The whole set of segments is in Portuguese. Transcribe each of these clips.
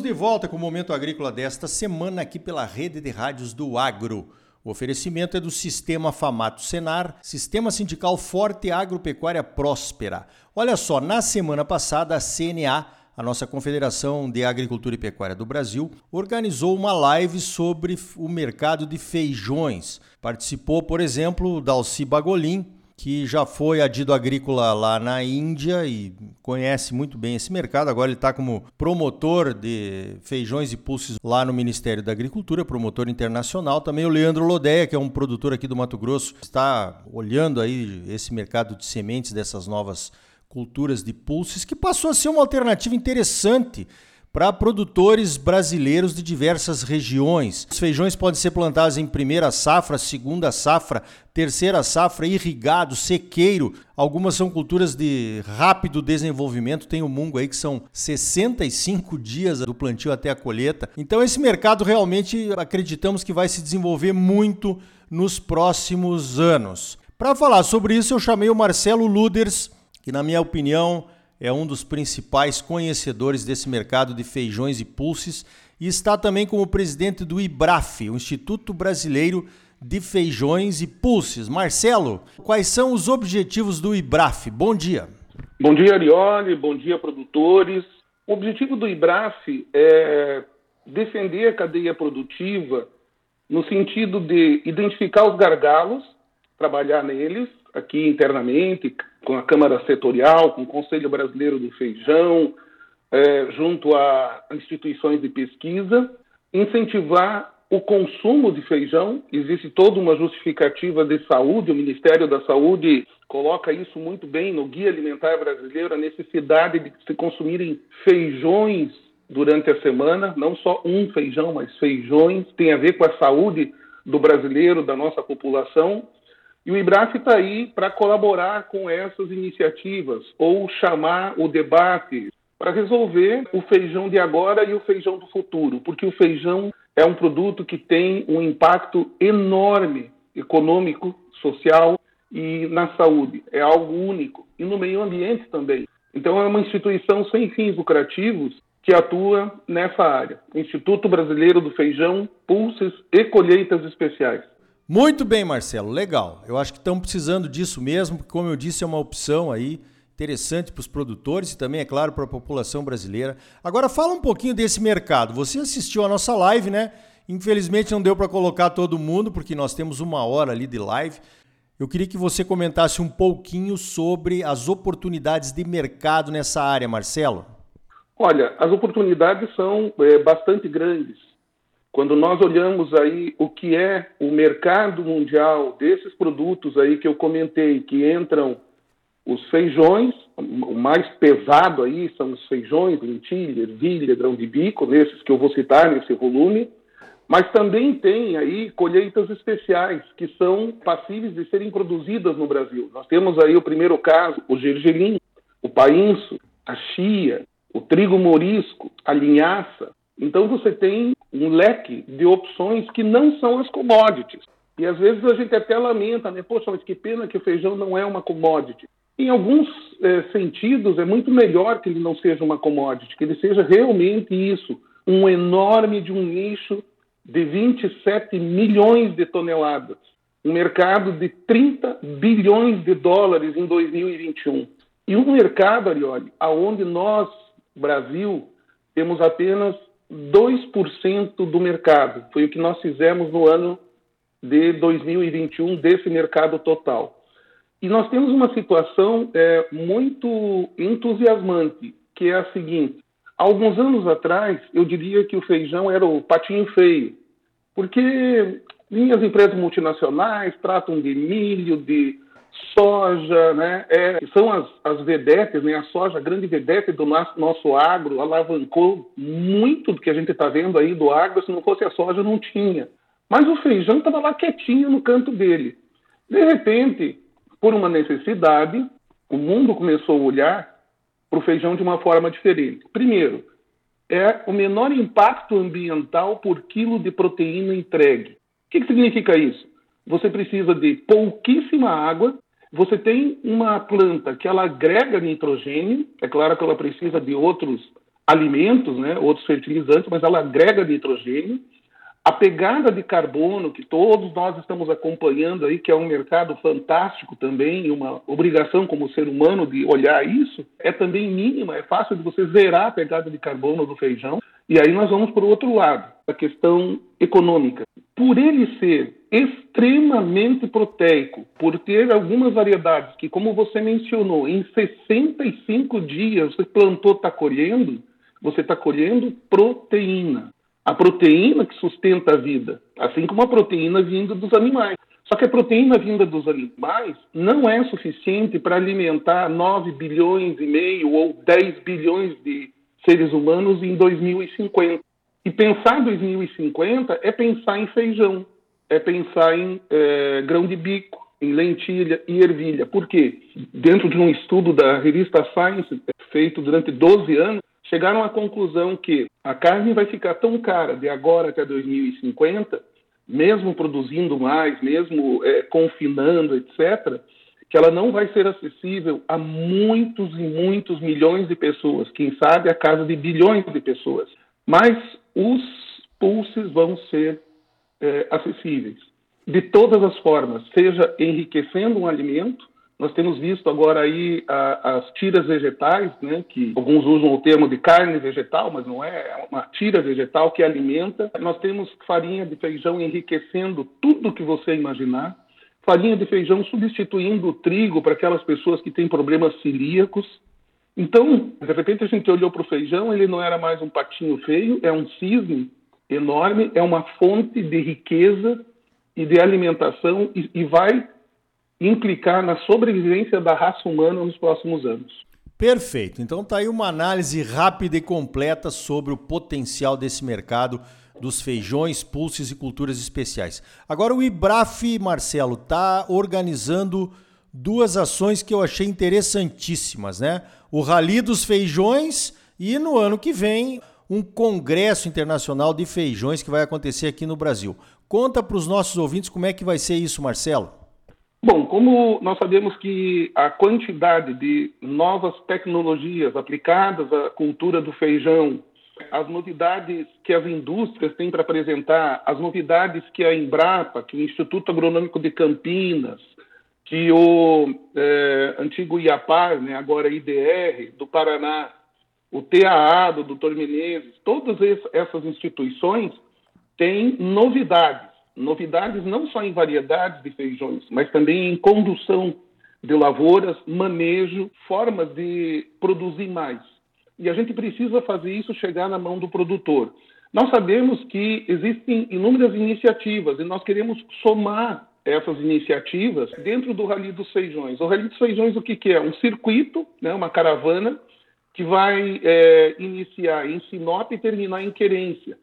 Estamos de volta com o Momento Agrícola desta semana aqui pela rede de rádios do Agro. O oferecimento é do Sistema Famato Senar, Sistema Sindical Forte Agropecuária Próspera. Olha só, na semana passada a CNA, a nossa Confederação de Agricultura e Pecuária do Brasil, organizou uma live sobre o mercado de feijões. Participou, por exemplo, Dalci Bagolin, que já foi adido agrícola lá na Índia e conhece muito bem esse mercado. Agora ele está como promotor de feijões e pulses lá no Ministério da Agricultura, promotor internacional. Também o Leandro Lodeia, que é um produtor aqui do Mato Grosso, está olhando aí esse mercado de sementes dessas novas culturas de pulses, que passou a ser uma alternativa interessante para produtores brasileiros de diversas regiões. Os feijões podem ser plantados em primeira safra, segunda safra, terceira safra, irrigado, sequeiro. Algumas são culturas de rápido desenvolvimento. Tem o mungo aí que são 65 dias do plantio até a colheita. Então esse mercado realmente acreditamos que vai se desenvolver muito nos próximos anos. Para falar sobre isso, eu chamei o Marcelo Luders, que na minha opinião é um dos principais conhecedores desse mercado de feijões e pulses e está também como presidente do IBRAF, o Instituto Brasileiro de Feijões e Pulses. Marcelo, quais são os objetivos do IBRAF? Bom dia. Bom dia, Arioli. Bom dia, produtores. O objetivo do IBRAF é defender a cadeia produtiva no sentido de identificar os gargalos, trabalhar neles aqui internamente, com a Câmara Setorial, com o Conselho Brasileiro do Feijão, é, junto a instituições de pesquisa, incentivar o consumo de feijão. Existe toda uma justificativa de saúde, o Ministério da Saúde coloca isso muito bem no Guia Alimentar Brasileiro, a necessidade de se consumirem feijões durante a semana, não só um feijão, mas feijões, tem a ver com a saúde do brasileiro, da nossa população. E o IBRAF está aí para colaborar com essas iniciativas ou chamar o debate para resolver o feijão de agora e o feijão do futuro, porque o feijão é um produto que tem um impacto enorme econômico, social e na saúde. É algo único. E no meio ambiente também. Então, é uma instituição sem fins lucrativos que atua nessa área. Instituto Brasileiro do Feijão, Pulses e Colheitas Especiais. Muito bem, Marcelo, legal. Eu acho que estamos precisando disso mesmo, porque, como eu disse, é uma opção aí interessante para os produtores e também, é claro, para a população brasileira. Agora, fala um pouquinho desse mercado. Você assistiu a nossa live, né? Infelizmente não deu para colocar todo mundo, porque nós temos uma hora ali de live. Eu queria que você comentasse um pouquinho sobre as oportunidades de mercado nessa área, Marcelo. Olha, as oportunidades são é, bastante grandes. Quando nós olhamos aí o que é o mercado mundial desses produtos aí que eu comentei, que entram os feijões, o mais pesado aí são os feijões, lentilha, ervilha, grão de bico, nesses que eu vou citar nesse volume, mas também tem aí colheitas especiais que são passíveis de serem produzidas no Brasil. Nós temos aí o primeiro caso, o gergelim, o painço, a chia, o trigo morisco, a linhaça. Então você tem um leque de opções que não são as commodities. E às vezes a gente até lamenta, né? Poxa, mas que pena que o feijão não é uma commodity. Em alguns é, sentidos, é muito melhor que ele não seja uma commodity, que ele seja realmente isso, um enorme de um nicho de 27 milhões de toneladas, um mercado de 30 bilhões de dólares em 2021. E um mercado, Arioli, aonde nós, Brasil, temos apenas 2% do mercado. Foi o que nós fizemos no ano de 2021 desse mercado total. E nós temos uma situação é, muito entusiasmante, que é a seguinte: alguns anos atrás, eu diria que o feijão era o patinho feio, porque minhas empresas multinacionais tratam de milho, de soja, né? É, são as, as vedetes, né? A soja, a grande vedete do nosso, nosso agro, alavancou muito do que a gente está vendo aí do agro. Se não fosse a soja, não tinha. Mas o feijão estava lá quietinho no canto dele. De repente, por uma necessidade, o mundo começou a olhar para o feijão de uma forma diferente. Primeiro, é o menor impacto ambiental por quilo de proteína entregue. O que, que significa isso? Você precisa de pouquíssima água, você tem uma planta que ela agrega nitrogênio, é claro que ela precisa de outros alimentos, né, outros fertilizantes, mas ela agrega nitrogênio. A pegada de carbono, que todos nós estamos acompanhando aí, que é um mercado fantástico também, uma obrigação como ser humano de olhar isso, é também mínima, é fácil de você zerar a pegada de carbono do feijão. E aí nós vamos para o outro lado, a questão econômica. Por ele ser extremamente proteico, por ter algumas variedades que, como você mencionou, em 65 dias você plantou, está colhendo, você está colhendo proteína. A proteína que sustenta a vida, assim como a proteína vinda dos animais. Só que a proteína vinda dos animais não é suficiente para alimentar 9 bilhões e meio ou 10 bilhões de seres humanos em 2050. E pensar em 2050 é pensar em feijão, é pensar em é, grão de bico, em lentilha e ervilha. Por quê? Dentro de um estudo da revista Science, feito durante 12 anos, chegaram à conclusão que a carne vai ficar tão cara de agora até 2050, mesmo produzindo mais, mesmo é, confinando, etc., que ela não vai ser acessível a muitos e muitos milhões de pessoas, quem sabe a casa de bilhões de pessoas. Mas os pulses vão ser é, acessíveis de todas as formas, seja enriquecendo um alimento, nós temos visto agora aí a, as tiras vegetais, né, que alguns usam o termo de carne vegetal, mas não é, é uma tira vegetal que alimenta. Nós temos farinha de feijão enriquecendo tudo que você imaginar. Farinha de feijão substituindo o trigo para aquelas pessoas que têm problemas celíacos. Então, de repente a gente olhou para o feijão, ele não era mais um patinho feio, é um cisne enorme, é uma fonte de riqueza e de alimentação e, e vai implicar na sobrevivência da raça humana nos próximos anos. Perfeito. Então tá aí uma análise rápida e completa sobre o potencial desse mercado dos feijões, pulses e culturas especiais. Agora o Ibraf, Marcelo, tá organizando duas ações que eu achei interessantíssimas, né? O Rally dos Feijões e no ano que vem um congresso internacional de feijões que vai acontecer aqui no Brasil. Conta para os nossos ouvintes como é que vai ser isso, Marcelo. Bom, como nós sabemos que a quantidade de novas tecnologias aplicadas à cultura do feijão, as novidades que as indústrias têm para apresentar, as novidades que a Embrapa, que o Instituto Agronômico de Campinas, que o é, antigo IAPAR, né, agora IDR, do Paraná, o TAA do Dr. Menezes, todas essas instituições têm novidades novidades não só em variedades de feijões, mas também em condução de lavouras, manejo, formas de produzir mais. E a gente precisa fazer isso chegar na mão do produtor. Nós sabemos que existem inúmeras iniciativas e nós queremos somar essas iniciativas dentro do Rally dos Feijões. O Rally dos Feijões, o que, que é? Um circuito, né, uma caravana, que vai é, iniciar em Sinop e terminar em Querência,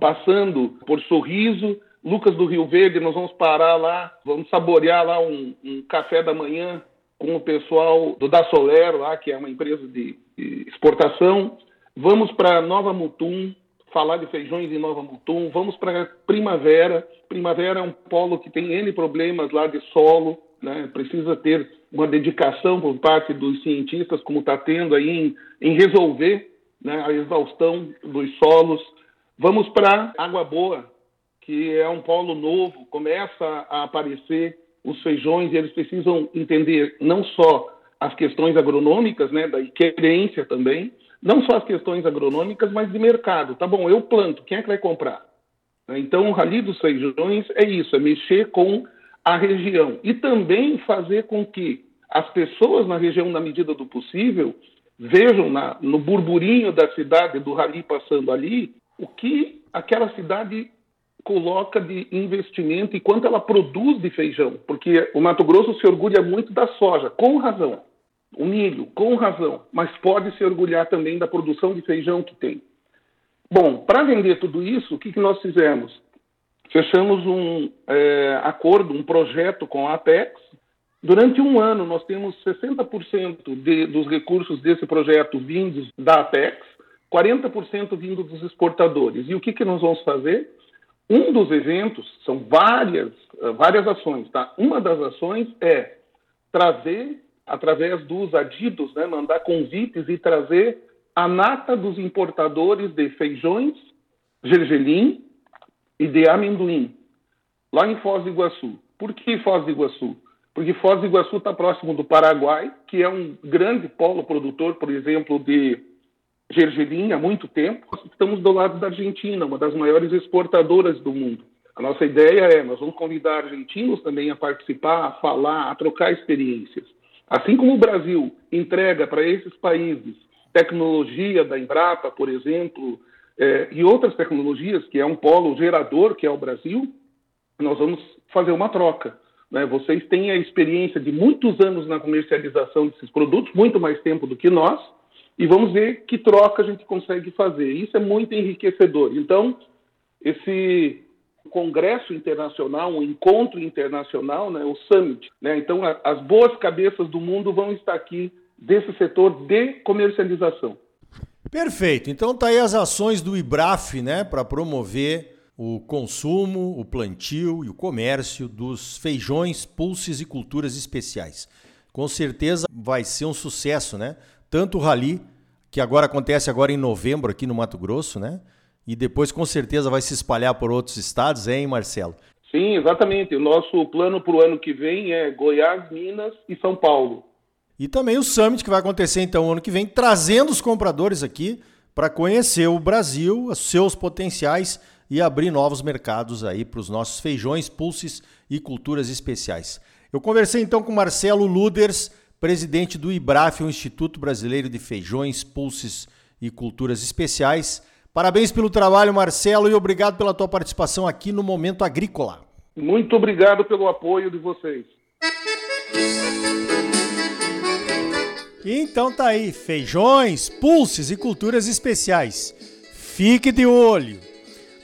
passando por Sorriso, Lucas do Rio Verde, nós vamos parar lá, vamos saborear lá um, um café da manhã com o pessoal do Da Solero, lá, que é uma empresa de, de exportação. Vamos para Nova Mutum, falar de feijões em Nova Mutum. Vamos para Primavera. Primavera é um polo que tem N problemas lá de solo, né? precisa ter uma dedicação por parte dos cientistas, como está tendo aí, em, em resolver né, a exaustão dos solos. Vamos para Água Boa, que é um polo novo, começa a aparecer os feijões e eles precisam entender não só as questões agronômicas, né, da querência também, não só as questões agronômicas, mas de mercado. Tá bom, eu planto, quem é que vai comprar? Então, o Rally dos Feijões é isso, é mexer com a região e também fazer com que as pessoas na região, na medida do possível, vejam na, no burburinho da cidade, do Rally passando ali, o que aquela cidade coloca de investimento e quanto ela produz de feijão, porque o Mato Grosso se orgulha muito da soja, com razão, o milho, com razão, mas pode se orgulhar também da produção de feijão que tem. Bom, para vender tudo isso, o que, que nós fizemos? Fechamos um é, acordo, um projeto com a Apex. Durante um ano, nós temos 60% de, dos recursos desse projeto vindos da Apex, 40% vindo dos exportadores. E o que, que nós vamos fazer? Um dos eventos, são várias, eh, várias ações, tá? Uma das ações é trazer, através dos adidos, né, mandar convites e trazer a nata dos importadores de feijões, gergelim e de amendoim, lá em Foz do Iguaçu. Por que Foz do Iguaçu? Porque Foz do Iguaçu está próximo do Paraguai, que é um grande polo produtor, por exemplo, de gergelim há muito tempo. Estamos do lado da Argentina, uma das maiores exportadoras do mundo. A nossa ideia é, nós vamos convidar argentinos também a participar, a falar, a trocar experiências. Assim como o Brasil entrega para esses países tecnologia da Embrapa, por exemplo, é, e outras tecnologias, que é um polo gerador, que é o Brasil, nós vamos fazer uma troca. Né? Vocês têm a experiência de muitos anos na comercialização desses produtos, muito mais tempo do que nós, e vamos ver que troca a gente consegue fazer. Isso é muito enriquecedor. Então, esse congresso internacional, um encontro internacional, né, o Summit. Né? Então, a, as boas cabeças do mundo vão estar aqui desse setor de comercialização. Perfeito. Então, tá aí as ações do IBRAF né, para promover o consumo, o plantio e o comércio dos feijões, pulses e culturas especiais. Com certeza vai ser um sucesso, né? Tanto o rally, que agora acontece agora em novembro aqui no Mato Grosso, né? e depois com certeza vai se espalhar por outros estados, hein, Marcelo? Sim, exatamente. O nosso plano para o ano que vem é Goiás, Minas e São Paulo. E também o Summit que vai acontecer então ano que vem, trazendo os compradores aqui para conhecer o Brasil, os seus potenciais e abrir novos mercados aí para os nossos feijões, pulses e culturas especiais. Eu conversei então com Marcelo Luders, presidente do IBRAF, o Instituto Brasileiro de Feijões, Pulses e Culturas Especiais. Parabéns pelo trabalho, Marcelo, e obrigado pela tua participação aqui no Momento Agrícola. Muito obrigado pelo apoio de vocês. Então tá aí, feijões, pulses e culturas especiais. Fique de olho.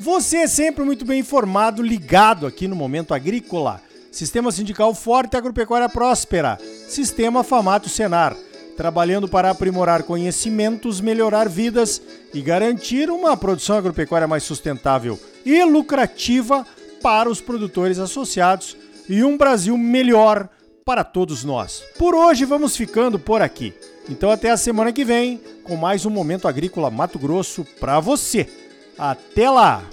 Você é sempre muito bem informado, ligado aqui no Momento Agrícola. Sistema Sindical Forte Agropecuária Próspera. Sistema Famato Senar trabalhando para aprimorar conhecimentos, melhorar vidas e garantir uma produção agropecuária mais sustentável e lucrativa para os produtores associados e um Brasil melhor para todos nós. Por hoje vamos ficando por aqui. Então até a semana que vem com mais um momento agrícola Mato Grosso para você. Até lá.